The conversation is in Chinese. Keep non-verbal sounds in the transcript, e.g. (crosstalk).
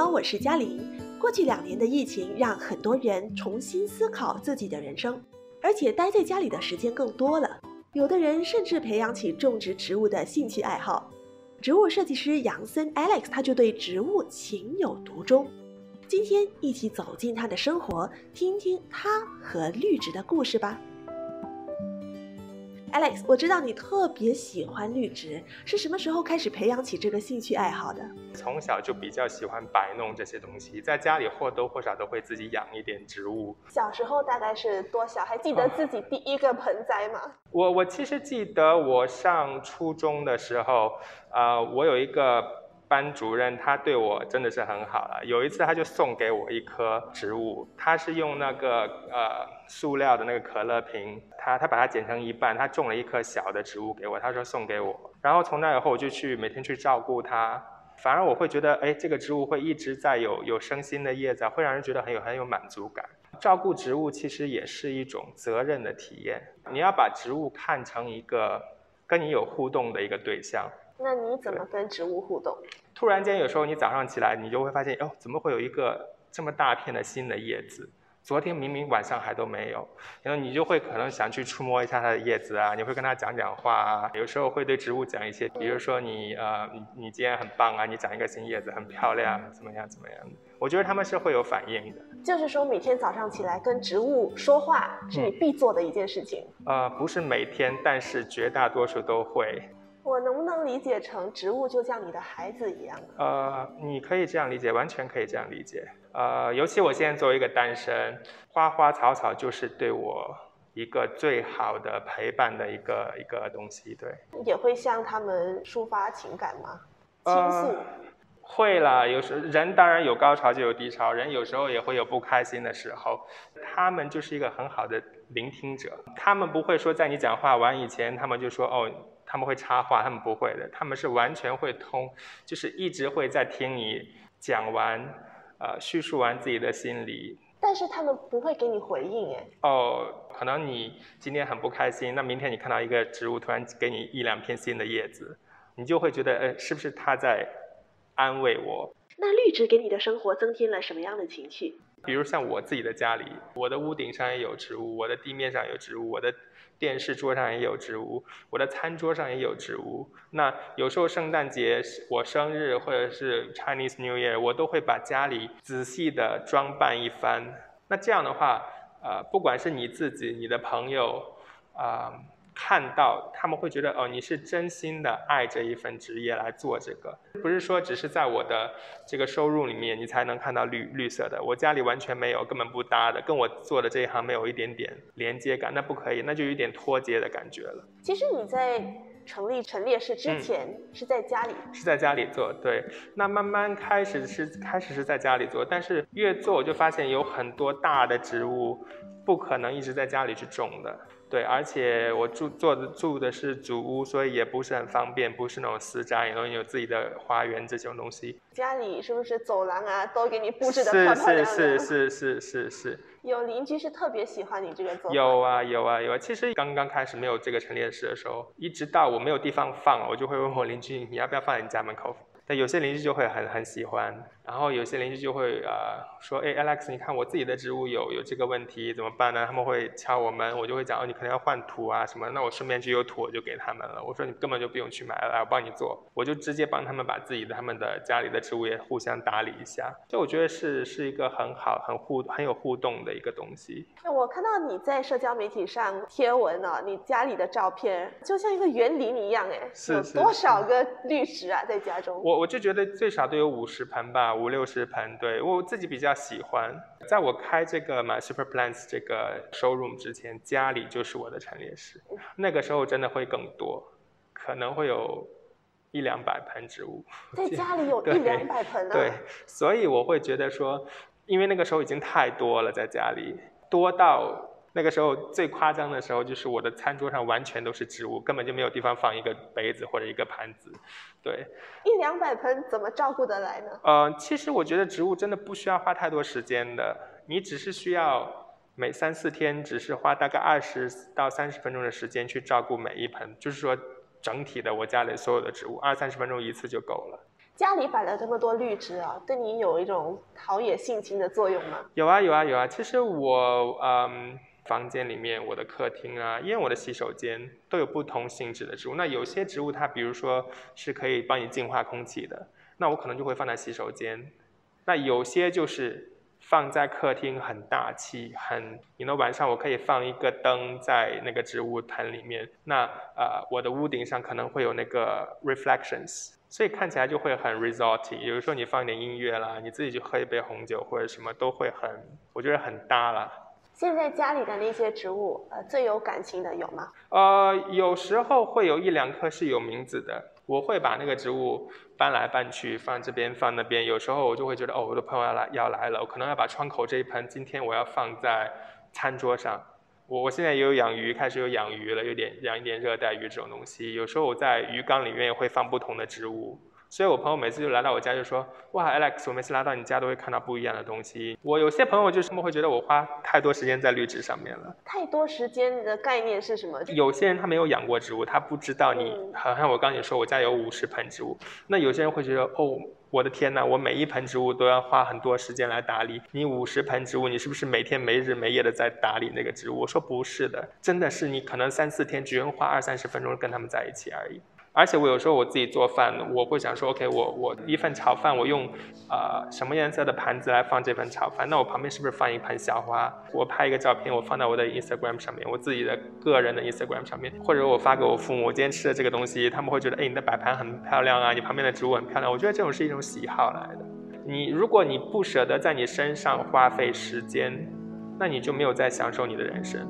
好，我是嘉玲。过去两年的疫情让很多人重新思考自己的人生，而且待在家里的时间更多了。有的人甚至培养起种植植物的兴趣爱好。植物设计师杨森 Alex 他就对植物情有独钟。今天一起走进他的生活，听听他和绿植的故事吧。Alex，我知道你特别喜欢绿植，是什么时候开始培养起这个兴趣爱好的？从小就比较喜欢摆弄这些东西，在家里或多或少都会自己养一点植物。小时候大概是多小？还记得自己第一个盆栽吗？我我其实记得我上初中的时候，呃，我有一个。班主任他对我真的是很好了。有一次他就送给我一棵植物，他是用那个呃塑料的那个可乐瓶，他他把它剪成一半，他种了一棵小的植物给我，他说送给我。然后从那以后我就去每天去照顾它，反而我会觉得哎这个植物会一直在有有生新的叶子，会让人觉得很有很有满足感。照顾植物其实也是一种责任的体验，你要把植物看成一个跟你有互动的一个对象。那你怎么跟植物互动？突然间，有时候你早上起来，你就会发现，哦，怎么会有一个这么大片的新的叶子？昨天明明晚上还都没有，然后你就会可能想去触摸一下它的叶子啊，你会跟它讲讲话啊，有时候会对植物讲一些，比如说你呃，你你今天很棒啊，你长一个新叶子很漂亮，怎么样怎么样的？我觉得他们是会有反应的。就是说，每天早上起来跟植物说话是你必做的一件事情。呃，不是每天，但是绝大多数都会。我能不能理解成植物就像你的孩子一样？呃，你可以这样理解，完全可以这样理解。呃，尤其我现在作为一个单身，花花草草就是对我一个最好的陪伴的一个一个东西。对，也会向他们抒发情感吗？倾诉？会了，有时人当然有高潮就有低潮，人有时候也会有不开心的时候。他们就是一个很好的聆听者，他们不会说在你讲话完以前，他们就说哦。他们会插话，他们不会的，他们是完全会通，就是一直会在听你讲完，呃，叙述完自己的心理。但是他们不会给你回应，哎。哦，可能你今天很不开心，那明天你看到一个植物突然给你一两片新的叶子，你就会觉得，呃，是不是他在安慰我？那绿植给你的生活增添了什么样的情绪？比如像我自己的家里，我的屋顶上也有植物，我的地面上有植物，我的电视桌上也有植物，我的餐桌上也有植物。那有时候圣诞节、我生日或者是 Chinese New Year，我都会把家里仔细的装扮一番。那这样的话，呃，不管是你自己、你的朋友，啊。看到他们会觉得哦，你是真心的爱这一份职业来做这个，不是说只是在我的这个收入里面你才能看到绿绿色的，我家里完全没有，根本不搭的，跟我做的这一行没有一点点连接感，那不可以，那就有点脱节的感觉了。其实你在成立陈列室之前是在家里，是在家里做，对。那慢慢开始是开始是在家里做，但是越做我就发现有很多大的植物不可能一直在家里去种的。对，而且我住做的住的是主屋，所以也不是很方便，不是那种私家，然后有自己的花园这种东西。家里是不是走廊啊，都给你布置的漂漂亮亮？是是是是是是是。有邻居是特别喜欢你这个做法。有啊有啊有啊，其实刚刚开始没有这个陈列室的时候，一直到我没有地方放，我就会问我邻居，你要不要放在你家门口？但有些邻居就会很很喜欢，然后有些邻居就会呃说，哎，Alex，你看我自己的植物有有这个问题怎么办呢？他们会敲我们，我就会讲，哦，你可能要换土啊什么，那我顺便就有土我就给他们了。我说你根本就不用去买了，我帮你做，我就直接帮他们把自己的他们的家里的植物也互相打理一下。就我觉得是是一个很好很互很有互动的一个东西。我看到你在社交媒体上贴文啊，你家里的照片就像一个园林一样，哎，有多少个绿植啊在家中？我。我就觉得最少都有五十盆吧，五六十盆。对我自己比较喜欢，在我开这个 My Super Plants 这个 showroom 之前，家里就是我的陈列室。那个时候真的会更多，可能会有一两百盆植物。在家里有 (laughs) 一两百盆啊？对，所以我会觉得说，因为那个时候已经太多了，在家里多到。那个时候最夸张的时候，就是我的餐桌上完全都是植物，根本就没有地方放一个杯子或者一个盘子。对，一两百盆怎么照顾得来呢？呃，其实我觉得植物真的不需要花太多时间的，你只是需要每三四天，只是花大概二十到三十分钟的时间去照顾每一盆，就是说整体的我家里所有的植物，二三十分钟一次就够了。家里摆了这么多绿植啊，对你有一种陶冶性情的作用吗？有啊有啊有啊。其实我嗯，房间里面、我的客厅啊，因为我的洗手间都有不同性质的植物。那有些植物它，比如说是可以帮你净化空气的，那我可能就会放在洗手间。那有些就是。放在客厅很大气，很，你呢晚上我可以放一个灯在那个植物盆里面，那呃我的屋顶上可能会有那个 reflections，所以看起来就会很 resorty。有的时候你放一点音乐啦，你自己去喝一杯红酒或者什么都会很，我觉得很搭啦。现在家里的那些植物，呃最有感情的有吗？呃有时候会有一两棵是有名字的。我会把那个植物搬来搬去，放这边放那边。有时候我就会觉得，哦，我的朋友要来要来了，我可能要把窗口这一盆今天我要放在餐桌上。我我现在也有养鱼，开始有养鱼了，有点养一点热带鱼这种东西。有时候我在鱼缸里面也会放不同的植物。所以我朋友每次就来到我家就说，哇，Alex，我每次来到你家都会看到不一样的东西。我有些朋友就是他们会觉得我花太多时间在绿植上面了。太多时间的概念是什么？有些人他没有养过植物，他不知道你，好像我刚你说我家有五十盆植物，那有些人会觉得，哦，我的天呐，我每一盆植物都要花很多时间来打理。你五十盆植物，你是不是每天没日没夜的在打理那个植物？我说不是的，真的是你可能三四天只用花二三十分钟跟他们在一起而已。而且我有时候我自己做饭，我会想说，OK，我我一份炒饭，我用呃什么颜色的盘子来放这份炒饭？那我旁边是不是放一盆小花？我拍一个照片，我放在我的 Instagram 上面，我自己的个人的 Instagram 上面，或者我发给我父母，我今天吃的这个东西，他们会觉得，哎，你的摆盘很漂亮啊，你旁边的植物很漂亮。我觉得这种是一种喜好来的。你如果你不舍得在你身上花费时间，那你就没有在享受你的人生。